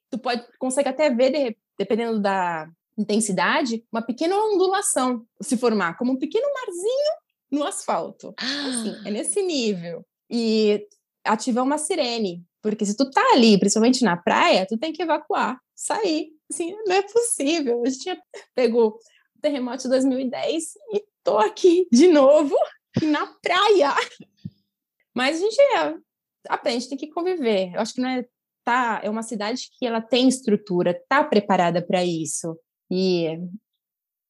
Tu pode consegue até ver, dependendo da, intensidade, uma pequena ondulação se formar, como um pequeno marzinho no asfalto. Assim, é nesse nível. E ativar uma sirene, porque se tu tá ali, principalmente na praia, tu tem que evacuar, sair. Assim, não é possível. A gente tinha pegou o terremoto de 2010 e tô aqui de novo na praia. Mas a gente é, aprende, tem que conviver. Eu acho que não é tá, é uma cidade que ela tem estrutura, tá preparada para isso. E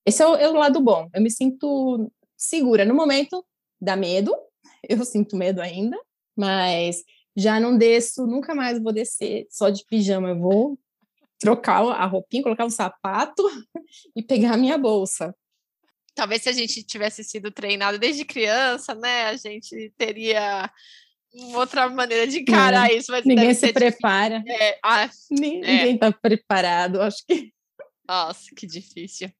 esse é o, é o lado bom. Eu me sinto segura. No momento, dá medo, eu sinto medo ainda, mas já não desço, nunca mais vou descer só de pijama. Eu vou trocar a roupinha, colocar um sapato e pegar a minha bolsa. Talvez se a gente tivesse sido treinado desde criança, né, a gente teria outra maneira de encarar isso. Mas ninguém se prepara. É, ah, ninguém está é. preparado, acho que. Nossa, que difícil.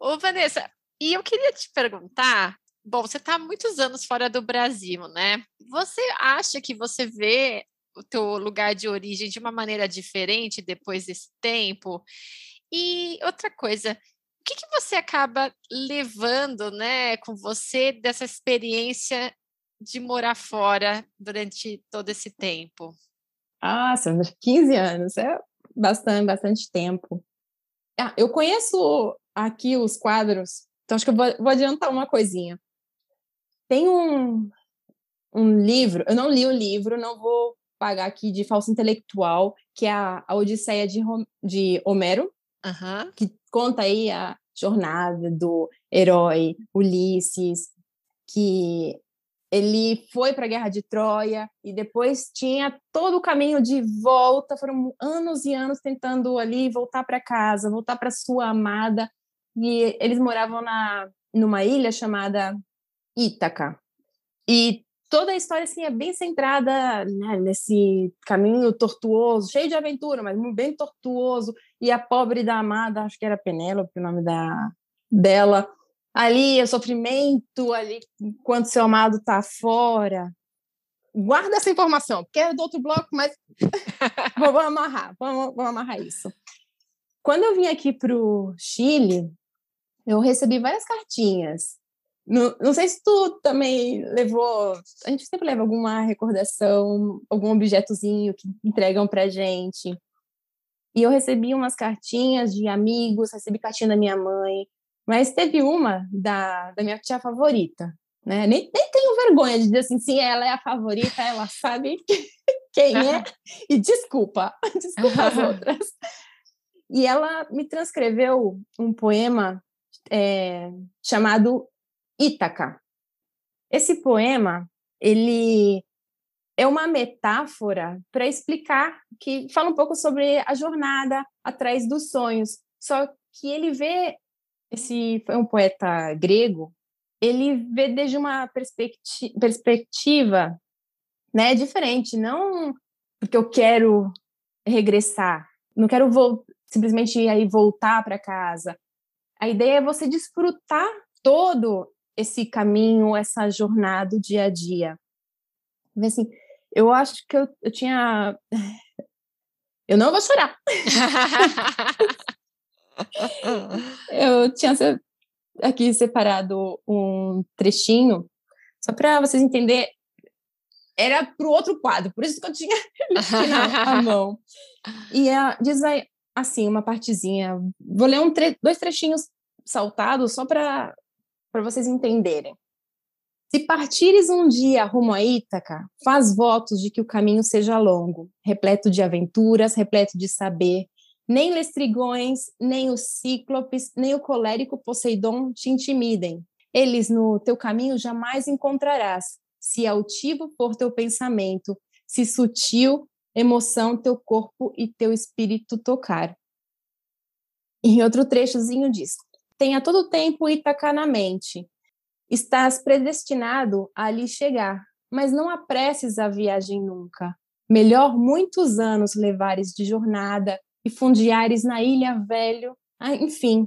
Ô, Vanessa, e eu queria te perguntar, bom, você está muitos anos fora do Brasil, né? Você acha que você vê o teu lugar de origem de uma maneira diferente depois desse tempo? E outra coisa, o que, que você acaba levando, né, com você dessa experiência de morar fora durante todo esse tempo? Ah, são 15 anos, é bastante, bastante tempo. Ah, eu conheço aqui os quadros, então acho que eu vou, vou adiantar uma coisinha. Tem um, um livro, eu não li o livro, não vou pagar aqui de falso intelectual, que é a, a Odisseia de, de Homero, uhum. que conta aí a jornada do herói Ulisses, que ele foi para a Guerra de Troia e depois tinha todo o caminho de volta. Foram anos e anos tentando ali voltar para casa, voltar para sua amada. E eles moravam na numa ilha chamada Ítaca. E toda a história assim é bem centrada né, nesse caminho tortuoso, cheio de aventura, mas bem tortuoso. E a pobre da amada, acho que era Penélope, o nome da dela, ali o sofrimento, ali enquanto seu amado está fora. Guarda essa informação, porque é do outro bloco, mas vamos amarrar, vamos, vamos amarrar isso. Quando eu vim aqui para o Chile, eu recebi várias cartinhas. Não, não sei se tu também levou. A gente sempre leva alguma recordação, algum objetozinho que entregam para gente. E eu recebi umas cartinhas de amigos, recebi cartinha da minha mãe, mas teve uma da, da minha tia favorita, né? Nem, nem tenho vergonha de dizer assim, sim, ela é a favorita, ela sabe quem é, e desculpa, desculpa as outras. E ela me transcreveu um poema é, chamado Ítaca. Esse poema, ele é uma metáfora para explicar que fala um pouco sobre a jornada atrás dos sonhos. Só que ele vê esse foi um poeta grego, ele vê desde uma perspectiva, perspectiva né, diferente, não porque eu quero regressar, não quero simplesmente aí voltar para casa. A ideia é você desfrutar todo esse caminho, essa jornada, o dia a dia. Assim, eu acho que eu, eu tinha. Eu não vou chorar. eu tinha aqui separado um trechinho, só para vocês entenderem. Era para o outro quadro, por isso que eu tinha na mão. E é, diz aí, assim, uma partezinha. Vou ler um tre dois trechinhos saltados só para vocês entenderem. Se partires um dia rumo a Ítaca, faz votos de que o caminho seja longo, repleto de aventuras, repleto de saber, nem lestrigões, nem os cíclopes, nem o colérico Poseidon te intimidem. Eles no teu caminho jamais encontrarás, se altivo for teu pensamento, se sutil emoção teu corpo e teu espírito tocar. Em outro trechozinho diz: Tenha todo tempo Itaca na mente. Estás predestinado a ali chegar, mas não apresses a viagem nunca. Melhor muitos anos levares de jornada e fundiares na ilha velho, ah, enfim,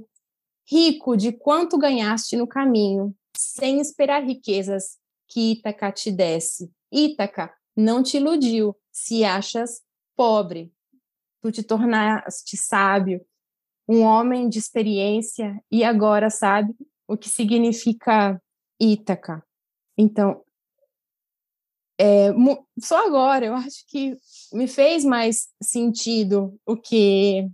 rico de quanto ganhaste no caminho, sem esperar riquezas que Ítaca te desse. Ítaca não te iludiu, se achas pobre. Tu te tornaste sábio. um homem de experiência e agora sabe o que significa Ítaca. Então, é, só agora eu acho que me fez mais sentido o que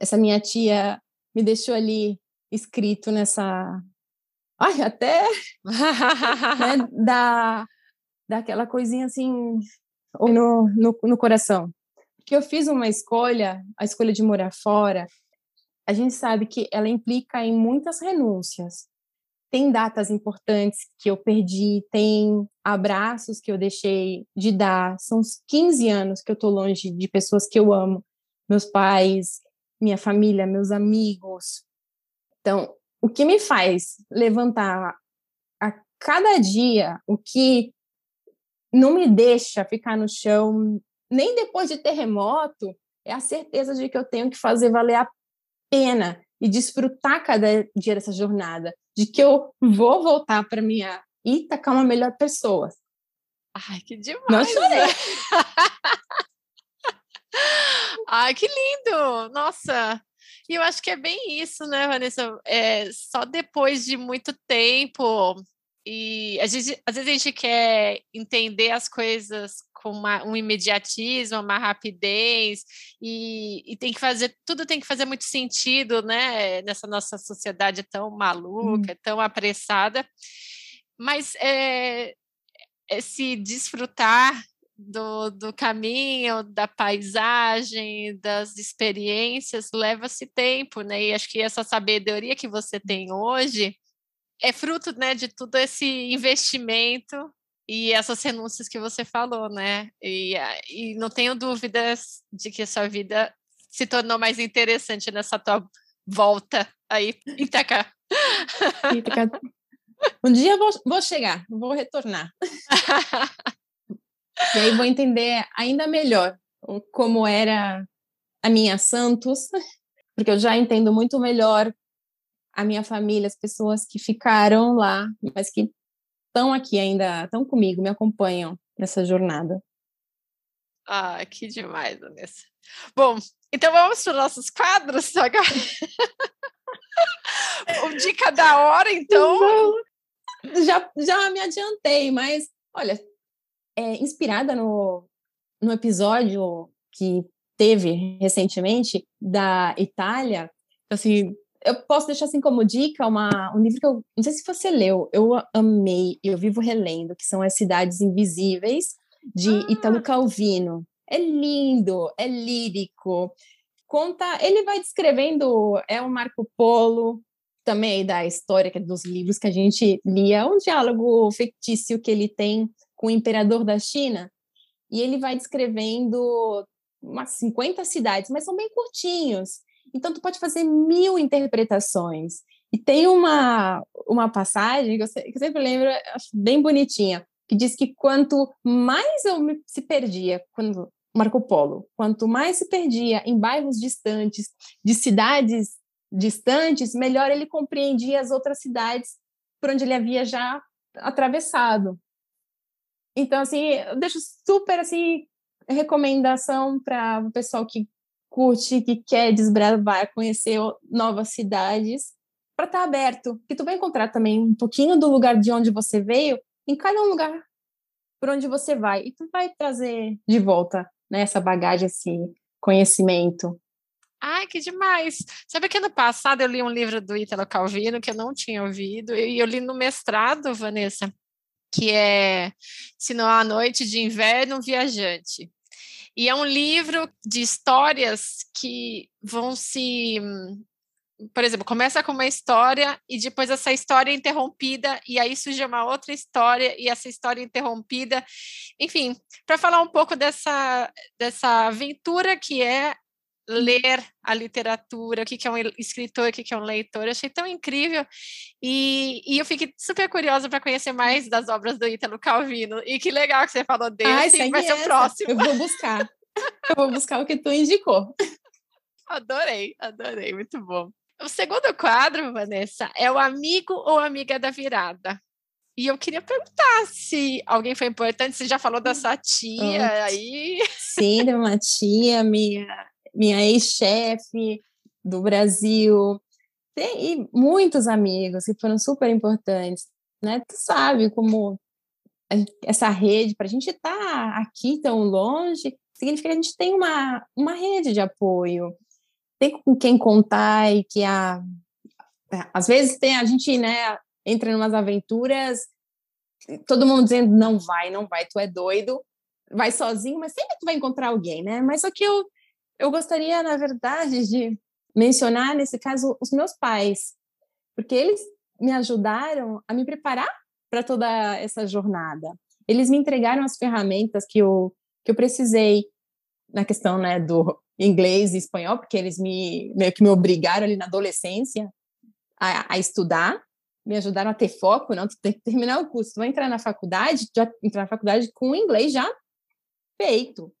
essa minha tia me deixou ali escrito nessa. Ai, até né, da, daquela coisinha assim no, no, no coração. Porque eu fiz uma escolha, a escolha de morar fora, a gente sabe que ela implica em muitas renúncias tem datas importantes que eu perdi, tem abraços que eu deixei de dar. São uns 15 anos que eu estou longe de pessoas que eu amo, meus pais, minha família, meus amigos. Então, o que me faz levantar a cada dia, o que não me deixa ficar no chão, nem depois de terremoto, é a certeza de que eu tenho que fazer valer a pena e desfrutar cada dia dessa jornada de que eu vou voltar para minha Ítaca uma melhor pessoa. Ai, que demais! Não chorei. Ai, que lindo! Nossa! E eu acho que é bem isso, né, Vanessa? É, só depois de muito tempo e às vezes, às vezes a gente quer entender as coisas com uma, um imediatismo, uma rapidez, e, e, tem que fazer, tudo tem que fazer muito sentido, né? Nessa nossa sociedade tão maluca, hum. tão apressada. Mas é, esse desfrutar do, do caminho, da paisagem, das experiências, leva-se tempo, né? E acho que essa sabedoria que você tem hoje é fruto né, de todo esse investimento e essas renúncias que você falou, né? E, e não tenho dúvidas de que a sua vida se tornou mais interessante nessa tua volta aí, Itaca. Itaca. Um dia vou, vou chegar, vou retornar. e aí vou entender ainda melhor como era a minha Santos, porque eu já entendo muito melhor a minha família, as pessoas que ficaram lá, mas que estão aqui ainda, estão comigo, me acompanham nessa jornada. Ah, que demais, Vanessa. Bom, então vamos para os nossos quadros agora. o dica da hora, então. Já, já me adiantei, mas olha, é, inspirada no, no episódio que teve recentemente da Itália, assim, eu posso deixar assim como dica uma, um livro que eu não sei se você leu, eu amei e eu vivo relendo, que são As Cidades Invisíveis, de ah. Italo Calvino. É lindo, é lírico. Conta, ele vai descrevendo, é um Marco Polo, também da história é dos livros que a gente lia, um diálogo fictício que ele tem com o imperador da China, e ele vai descrevendo umas 50 cidades, mas são bem curtinhos. Então, tu pode fazer mil interpretações. E tem uma, uma passagem que eu, que eu sempre lembro, acho bem bonitinha, que diz que quanto mais eu me, se perdia, quando Marco Polo, quanto mais se perdia em bairros distantes, de cidades distantes, melhor ele compreendia as outras cidades por onde ele havia já atravessado. Então, assim, eu deixo super, assim, recomendação para o pessoal que curte, que quer desbravar, conhecer novas cidades, para estar tá aberto, que tu vai encontrar também um pouquinho do lugar de onde você veio em cada lugar por onde você vai e tu vai trazer de volta né, essa bagagem, esse conhecimento. Ai, que demais! Sabe que ano passado eu li um livro do Ítalo Calvino que eu não tinha ouvido, e eu li no mestrado, Vanessa, que é Se não há noite de inverno, viajante. E é um livro de histórias que vão se. Por exemplo, começa com uma história e depois essa história é interrompida, e aí surge uma outra história, e essa história é interrompida. Enfim, para falar um pouco dessa, dessa aventura que é ler a literatura, o que, é um escritor, o que, é um leitor. Eu achei tão incrível. E, e eu fiquei super curiosa para conhecer mais das obras do Ítalo Calvino. E que legal que você falou dele. Ai, Sim, vai ser o próximo. Eu vou buscar. eu vou buscar o que tu indicou. Adorei, adorei, muito bom. O segundo quadro, Vanessa, é o amigo ou amiga da virada. E eu queria perguntar se alguém foi importante. Você já falou da sua tia aí? Sim, de uma tia, minha minha ex-chefe do Brasil, tem e muitos amigos que foram super importantes, né? Tu sabe como essa rede, para a gente estar tá aqui tão longe, significa que a gente tem uma, uma rede de apoio, tem com quem contar e que a, às vezes tem a gente, né, entra em umas aventuras, todo mundo dizendo não vai, não vai, tu é doido, vai sozinho, mas sempre tu vai encontrar alguém, né? Mas o que eu eu gostaria, na verdade, de mencionar nesse caso os meus pais, porque eles me ajudaram a me preparar para toda essa jornada. Eles me entregaram as ferramentas que eu que eu precisei na questão, né, do inglês e espanhol, porque eles me meio que me obrigaram ali na adolescência a, a estudar, me ajudaram a ter foco, não, tu tem que terminar o curso, tu vai entrar na faculdade, já entrar na faculdade com o inglês já feito.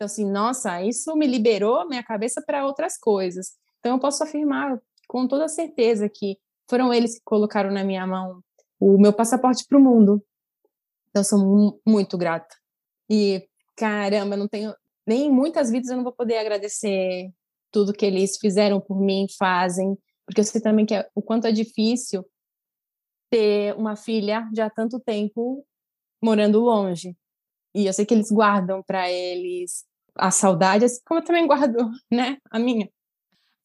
Então, assim, nossa, isso me liberou minha cabeça para outras coisas. Então, eu posso afirmar com toda certeza que foram eles que colocaram na minha mão o meu passaporte para o mundo. Então, sou muito grata. E, caramba, não tenho nem muitas vidas eu não vou poder agradecer tudo que eles fizeram por mim, fazem, porque eu sei também que é, o quanto é difícil ter uma filha já há tanto tempo morando longe. E eu sei que eles guardam para eles a saudade, assim como eu também guardo, né, a minha.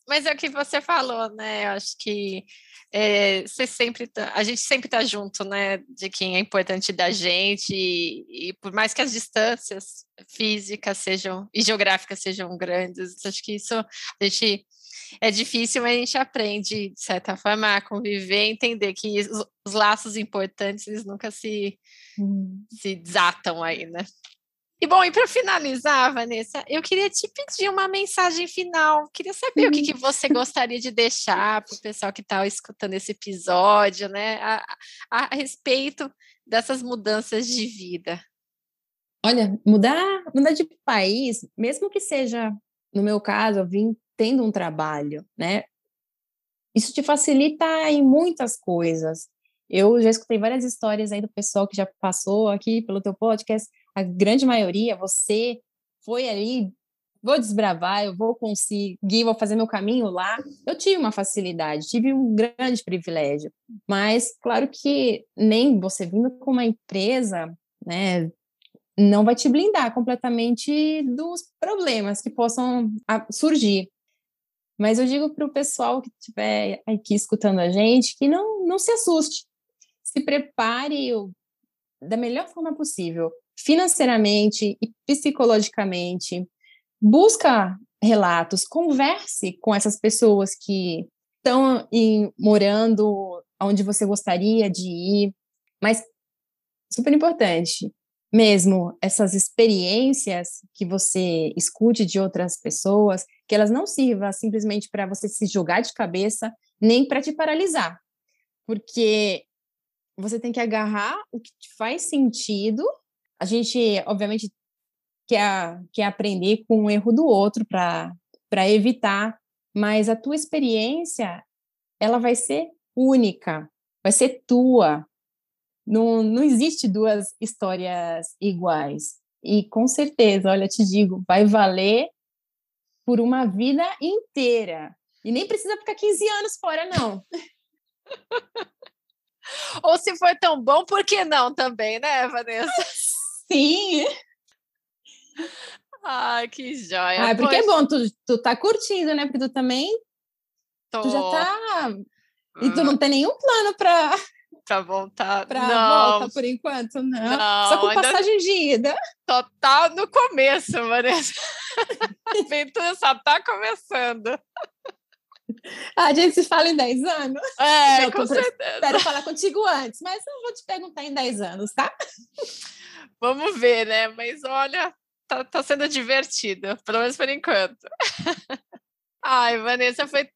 Mas é o que você falou, né? Eu acho que é, você sempre tá, a gente sempre está junto, né? De quem é importante da gente, e, e, por mais que as distâncias físicas sejam e geográficas sejam grandes, acho que isso a gente é difícil, mas a gente aprende, de certa forma, a conviver, entender que os, os laços importantes eles nunca se, hum. se desatam aí, né? E bom, e para finalizar, Vanessa, eu queria te pedir uma mensagem final. Queria saber uhum. o que, que, você gostaria de deixar para o pessoal que está escutando esse episódio, né, a, a, a, respeito dessas mudanças de vida. Olha, mudar, mudar de país, mesmo que seja, no meu caso, eu vim tendo um trabalho, né? Isso te facilita em muitas coisas. Eu já escutei várias histórias aí do pessoal que já passou aqui pelo teu podcast a grande maioria, você foi ali, vou desbravar, eu vou conseguir, vou fazer meu caminho lá. Eu tive uma facilidade, tive um grande privilégio, mas claro que nem você vindo com uma empresa, né, não vai te blindar completamente dos problemas que possam surgir. Mas eu digo para o pessoal que estiver aqui escutando a gente que não, não se assuste. Se prepare da melhor forma possível financeiramente e psicologicamente. Busca relatos, converse com essas pessoas que estão morando onde você gostaria de ir. Mas, super importante, mesmo essas experiências que você escute de outras pessoas, que elas não sirvam simplesmente para você se jogar de cabeça, nem para te paralisar. Porque você tem que agarrar o que faz sentido a gente, obviamente, quer, quer aprender com o erro do outro para evitar, mas a tua experiência, ela vai ser única, vai ser tua. Não, não existe duas histórias iguais. E com certeza, olha, te digo, vai valer por uma vida inteira. E nem precisa ficar 15 anos fora, não. Ou se for tão bom, por que não também, né, Vanessa? Sim! Ai, que joia. Ah, porque é bom, tu, tu tá curtindo, né? Porque tu também. Tô. Tu já tá. E tu não tem nenhum plano pra. Pra voltar. Pra não. volta por enquanto, não. não Só com passagem de ida. Só tá no começo, Vanessa. A aventura só tá começando. A gente se fala em 10 anos? É, não, com certeza. Espero falar contigo antes, mas eu vou te perguntar em 10 anos, tá? Vamos ver, né? Mas olha, tá, tá sendo divertido, pelo menos por enquanto. Ai, Vanessa, foi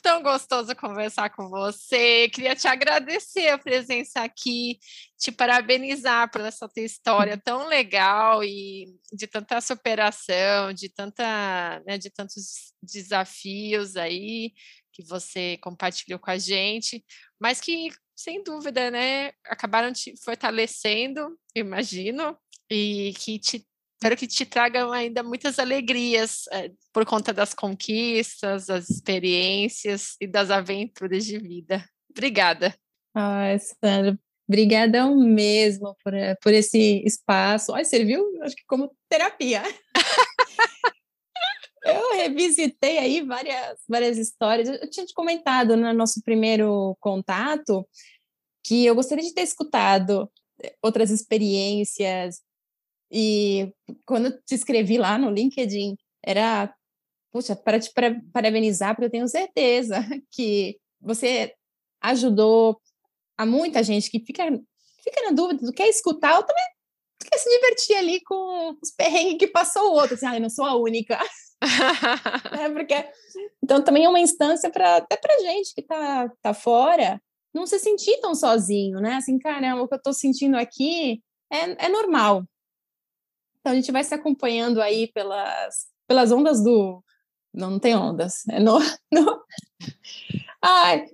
tão gostoso conversar com você. Queria te agradecer a presença aqui, te parabenizar por essa tua história tão legal e de tanta superação, de tanta, né, de tantos desafios aí que você compartilhou com a gente, mas que sem dúvida, né, acabaram te fortalecendo, imagino, e que te espero que te tragam ainda muitas alegrias é, por conta das conquistas, das experiências e das aventuras de vida. Obrigada. Ai, Sandra, Obrigadão mesmo por, eh, por esse espaço. Olha, serviu, acho que como terapia. eu revisitei aí várias, várias histórias. Eu tinha te comentado no nosso primeiro contato que eu gostaria de ter escutado eh, outras experiências. E quando eu te escrevi lá no LinkedIn, era, puxa, para te parabenizar, porque eu tenho certeza que você ajudou há muita gente que fica, fica na dúvida do que é escutar, ou também quer se divertir ali com os perrengues que passou o outro, assim, ah, eu não sou a única. é porque então também é uma instância para até para gente que tá tá fora não se sentir tão sozinho, né? Assim, caramba, o que eu estou sentindo aqui é, é normal. Então a gente vai se acompanhando aí pelas pelas ondas do não, não tem ondas, é no, no... Ai,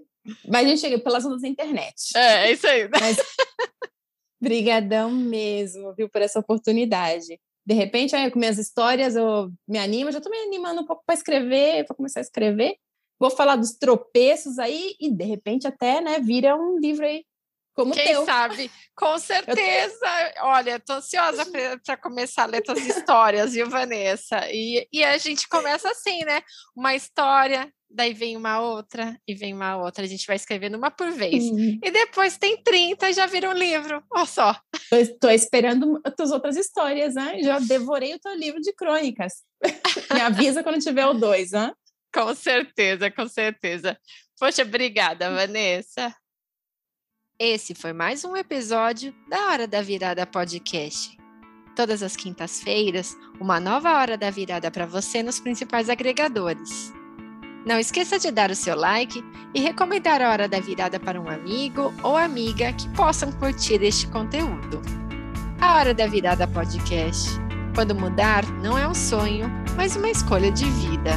mas a gente chega pelas ondas da internet. É, é isso aí. Mas, brigadão mesmo, viu, por essa oportunidade. De repente, aí, com minhas histórias, eu me animo, já estou me animando um pouco para escrever, para começar a escrever. Vou falar dos tropeços aí e, de repente, até, né, vira um livro aí como Quem teu. sabe? Com certeza. Eu... Olha, tô ansiosa para começar a ler tuas histórias, viu, Vanessa? E, e a gente começa assim, né? Uma história, daí vem uma outra e vem uma outra. A gente vai escrevendo uma por vez. Uhum. E depois tem 30 e já vira um livro. Olha só. Estou esperando as outras histórias, né? Já devorei o teu livro de crônicas. Me avisa quando tiver o dois, né? Com certeza, com certeza. Poxa, obrigada, Vanessa. Esse foi mais um episódio da Hora da Virada Podcast. Todas as quintas-feiras, uma nova Hora da Virada para você nos principais agregadores. Não esqueça de dar o seu like e recomendar a Hora da Virada para um amigo ou amiga que possam curtir este conteúdo. A Hora da Virada Podcast. Quando mudar não é um sonho, mas uma escolha de vida.